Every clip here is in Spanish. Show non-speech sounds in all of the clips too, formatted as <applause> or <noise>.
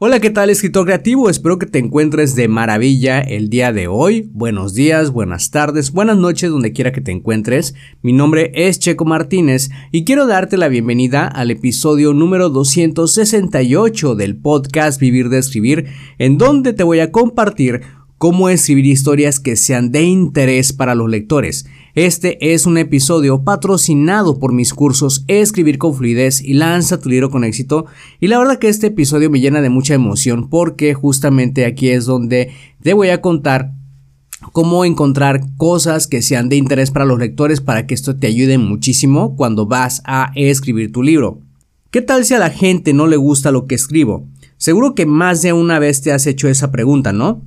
Hola, ¿qué tal escritor creativo? Espero que te encuentres de maravilla el día de hoy. Buenos días, buenas tardes, buenas noches, donde quiera que te encuentres. Mi nombre es Checo Martínez y quiero darte la bienvenida al episodio número 268 del podcast Vivir de Escribir, en donde te voy a compartir cómo escribir historias que sean de interés para los lectores. Este es un episodio patrocinado por mis cursos Escribir con fluidez y Lanza tu libro con éxito. Y la verdad que este episodio me llena de mucha emoción porque justamente aquí es donde te voy a contar cómo encontrar cosas que sean de interés para los lectores para que esto te ayude muchísimo cuando vas a escribir tu libro. ¿Qué tal si a la gente no le gusta lo que escribo? Seguro que más de una vez te has hecho esa pregunta, ¿no?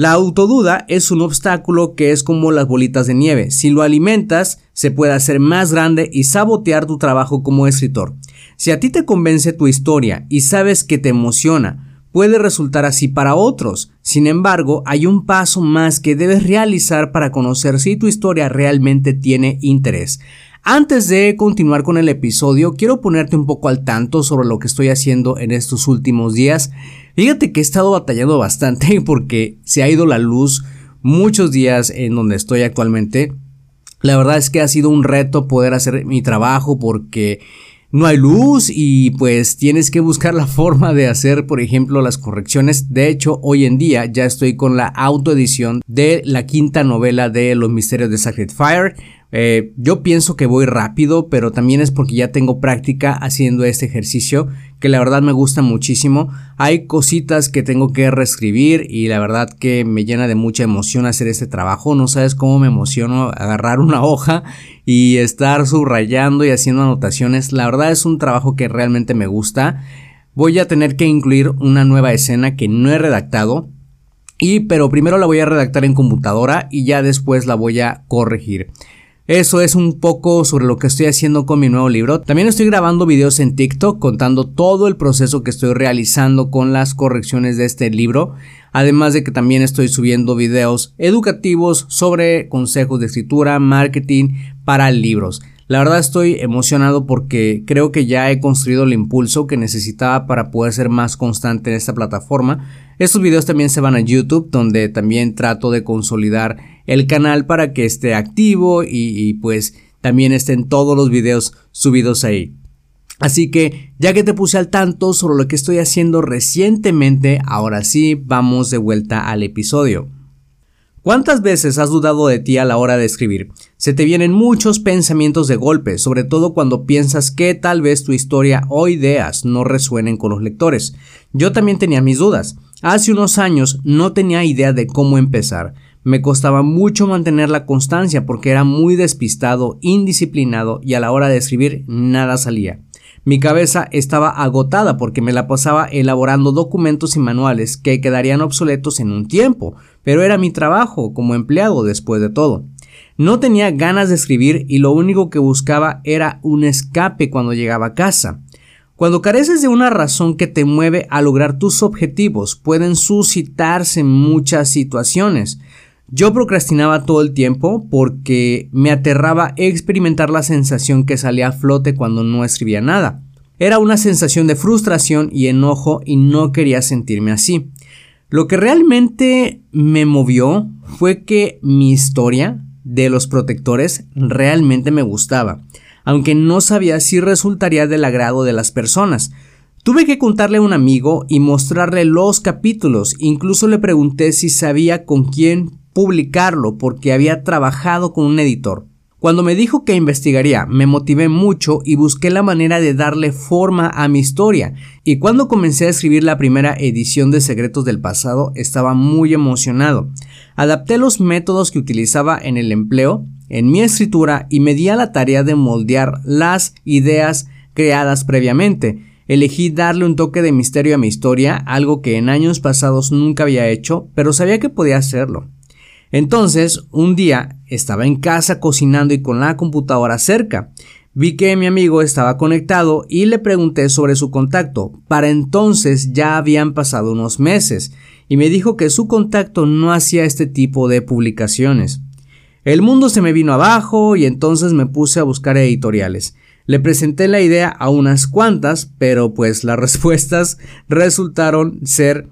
La autoduda es un obstáculo que es como las bolitas de nieve. Si lo alimentas, se puede hacer más grande y sabotear tu trabajo como escritor. Si a ti te convence tu historia y sabes que te emociona, puede resultar así para otros. Sin embargo, hay un paso más que debes realizar para conocer si tu historia realmente tiene interés. Antes de continuar con el episodio, quiero ponerte un poco al tanto sobre lo que estoy haciendo en estos últimos días. Fíjate que he estado batallando bastante <laughs> porque se ha ido la luz muchos días en donde estoy actualmente. La verdad es que ha sido un reto poder hacer mi trabajo porque no hay luz y pues tienes que buscar la <laughs> forma de hacer, por ejemplo, las correcciones. De hecho, hoy en día ya estoy con la autoedición de la quinta novela de Los Misterios de Sacred Fire. Eh, yo pienso que voy rápido, pero también es porque ya tengo práctica haciendo este ejercicio, que la verdad me gusta muchísimo. Hay cositas que tengo que reescribir y la verdad que me llena de mucha emoción hacer este trabajo. No sabes cómo me emociono agarrar una <laughs> hoja y estar subrayando y haciendo anotaciones. La verdad es un trabajo que realmente me gusta. Voy a tener que incluir una nueva escena que no he redactado. Y pero primero la voy a redactar en computadora y ya después la voy a corregir. Eso es un poco sobre lo que estoy haciendo con mi nuevo libro. También estoy grabando videos en TikTok contando todo el proceso que estoy realizando con las correcciones de este libro. Además de que también estoy subiendo videos educativos sobre consejos de escritura, marketing para libros. La verdad estoy emocionado porque creo que ya he construido el impulso que necesitaba para poder ser más constante en esta plataforma. Estos videos también se van a YouTube donde también trato de consolidar el canal para que esté activo y, y pues también estén todos los videos subidos ahí. Así que ya que te puse al tanto sobre lo que estoy haciendo recientemente, ahora sí vamos de vuelta al episodio. ¿Cuántas veces has dudado de ti a la hora de escribir? Se te vienen muchos pensamientos de golpe, sobre todo cuando piensas que tal vez tu historia o ideas no resuenen con los lectores. Yo también tenía mis dudas. Hace unos años no tenía idea de cómo empezar. Me costaba mucho mantener la constancia porque era muy despistado, indisciplinado y a la hora de escribir nada salía. Mi cabeza estaba agotada porque me la pasaba elaborando documentos y manuales que quedarían obsoletos en un tiempo, pero era mi trabajo como empleado después de todo. No tenía ganas de escribir y lo único que buscaba era un escape cuando llegaba a casa. Cuando careces de una razón que te mueve a lograr tus objetivos, pueden suscitarse muchas situaciones. Yo procrastinaba todo el tiempo porque me aterraba experimentar la sensación que salía a flote cuando no escribía nada. Era una sensación de frustración y enojo y no quería sentirme así. Lo que realmente me movió fue que mi historia de los protectores realmente me gustaba, aunque no sabía si resultaría del agrado de las personas. Tuve que contarle a un amigo y mostrarle los capítulos, incluso le pregunté si sabía con quién publicarlo porque había trabajado con un editor. Cuando me dijo que investigaría, me motivé mucho y busqué la manera de darle forma a mi historia. Y cuando comencé a escribir la primera edición de Secretos del Pasado, estaba muy emocionado. Adapté los métodos que utilizaba en el empleo, en mi escritura y me di a la tarea de moldear las ideas creadas previamente. Elegí darle un toque de misterio a mi historia, algo que en años pasados nunca había hecho, pero sabía que podía hacerlo. Entonces, un día estaba en casa cocinando y con la computadora cerca. Vi que mi amigo estaba conectado y le pregunté sobre su contacto. Para entonces ya habían pasado unos meses y me dijo que su contacto no hacía este tipo de publicaciones. El mundo se me vino abajo y entonces me puse a buscar editoriales. Le presenté la idea a unas cuantas, pero pues las <laughs> respuestas resultaron ser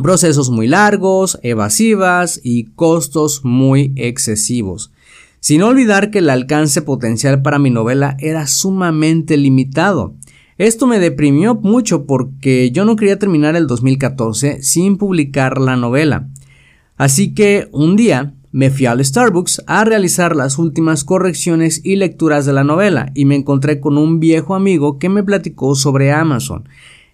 procesos muy largos, evasivas y costos muy excesivos. Sin olvidar que el alcance potencial para mi novela era sumamente limitado. Esto me deprimió mucho porque yo no quería terminar el 2014 sin publicar la novela. Así que un día me fui al Starbucks a realizar las últimas correcciones y lecturas de la novela y me encontré con un viejo amigo que me platicó sobre Amazon.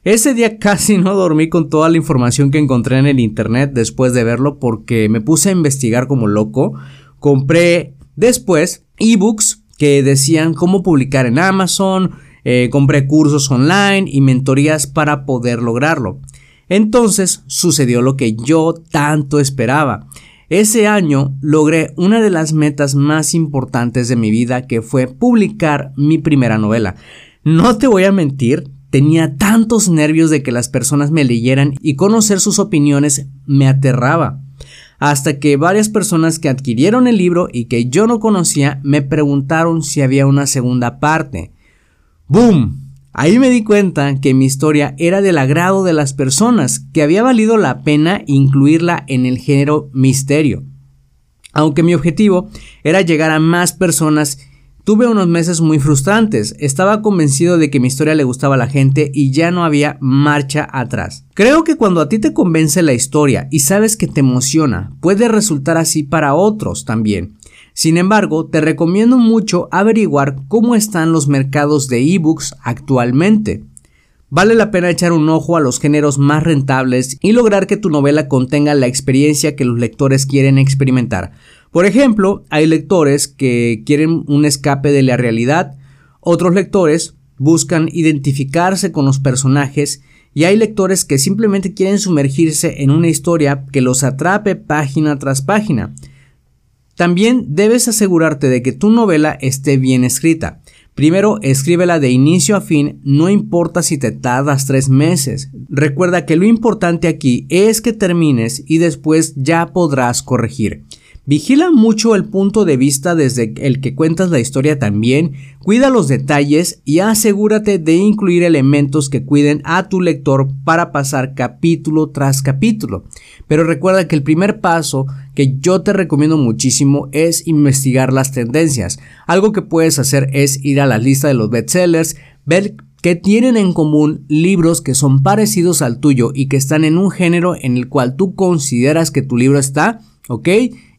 Ese día <laughs> casi no dormí con toda la información que encontré en el internet después de verlo porque me puse a investigar como loco. Compré después ebooks que decían cómo publicar en Amazon, eh, compré cursos online y mentorías para poder lograrlo. Entonces sucedió lo que yo tanto esperaba. Ese año logré una de las metas más importantes de mi vida que fue publicar mi primera novela. No te voy a mentir, Tenía tantos nervios de que las personas me leyeran y conocer sus opiniones me aterraba. Hasta que varias personas que adquirieron el libro y que yo no conocía me preguntaron si había una segunda parte. ¡Boom! Ahí me di cuenta que mi historia era del agrado de las personas, que había valido la pena incluirla en el género misterio. Aunque mi objetivo era llegar a más personas Tuve unos meses muy frustrantes, estaba convencido de que mi historia le gustaba a la gente y ya no había marcha atrás. Creo que cuando a ti te convence la historia y sabes que te emociona, puede resultar así para otros también. Sin embargo, te recomiendo mucho averiguar cómo están los mercados de ebooks actualmente. Vale la pena echar un ojo a los géneros más rentables y lograr que tu novela contenga la experiencia que los lectores quieren experimentar. Por ejemplo, hay lectores que quieren un escape de la realidad, otros lectores buscan identificarse con los personajes y hay lectores que simplemente quieren sumergirse en una historia que los atrape página tras página. También debes asegurarte de que tu novela esté bien escrita. Primero, escríbela de inicio a fin, no importa si te tardas tres meses. Recuerda que lo importante aquí es que termines y después ya podrás corregir. Vigila mucho el punto de vista desde el que cuentas la historia también, cuida los detalles y asegúrate de incluir elementos que cuiden a tu lector para pasar capítulo tras capítulo. Pero recuerda que el primer paso que yo te recomiendo muchísimo es investigar las tendencias. Algo que puedes hacer es ir a la lista de los bestsellers, ver que tienen en común libros que son parecidos al tuyo y que están en un género en el cual tú consideras que tu libro está, ¿ok?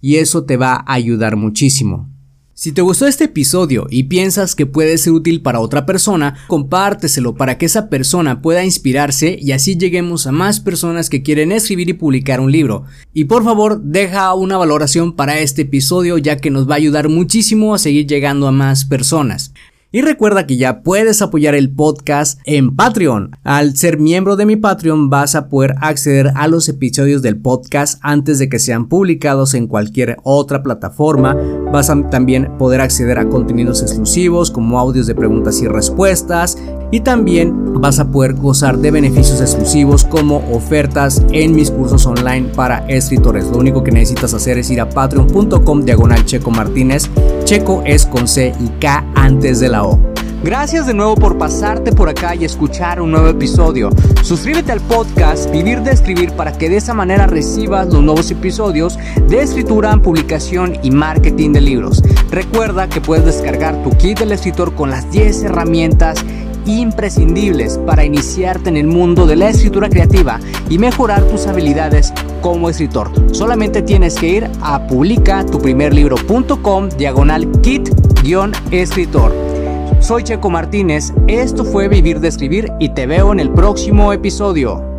y eso te va a ayudar muchísimo. Si te gustó este episodio y piensas que puede ser útil para otra persona, compárteselo para que esa persona pueda inspirarse y así lleguemos a más personas que quieren escribir y publicar un libro. Y por favor, deja una valoración para este episodio ya que nos va a ayudar muchísimo a seguir llegando a más personas. Y recuerda que ya puedes apoyar el podcast en Patreon. Al ser miembro de mi Patreon vas a poder acceder a los episodios del podcast antes de que sean publicados en cualquier otra plataforma. Vas a también poder acceder a contenidos exclusivos como audios de preguntas y respuestas. Y también vas a poder gozar de beneficios exclusivos como ofertas en mis cursos online para escritores. Lo único que necesitas hacer es ir a patreon.com diagonal checo martínez. Checo es con C y K antes de la Gracias de nuevo por pasarte por acá y escuchar un nuevo episodio. Suscríbete al podcast Vivir de Escribir para que de esa manera recibas los nuevos episodios de escritura, publicación y marketing de libros. Recuerda que puedes descargar tu kit del escritor con las 10 herramientas imprescindibles para iniciarte en el mundo de la escritura creativa y mejorar tus habilidades como escritor. Solamente tienes que ir a publicatuprimerlibro.com diagonal kit-escritor. Soy Checo Martínez, esto fue Vivir de Escribir y te veo en el próximo episodio.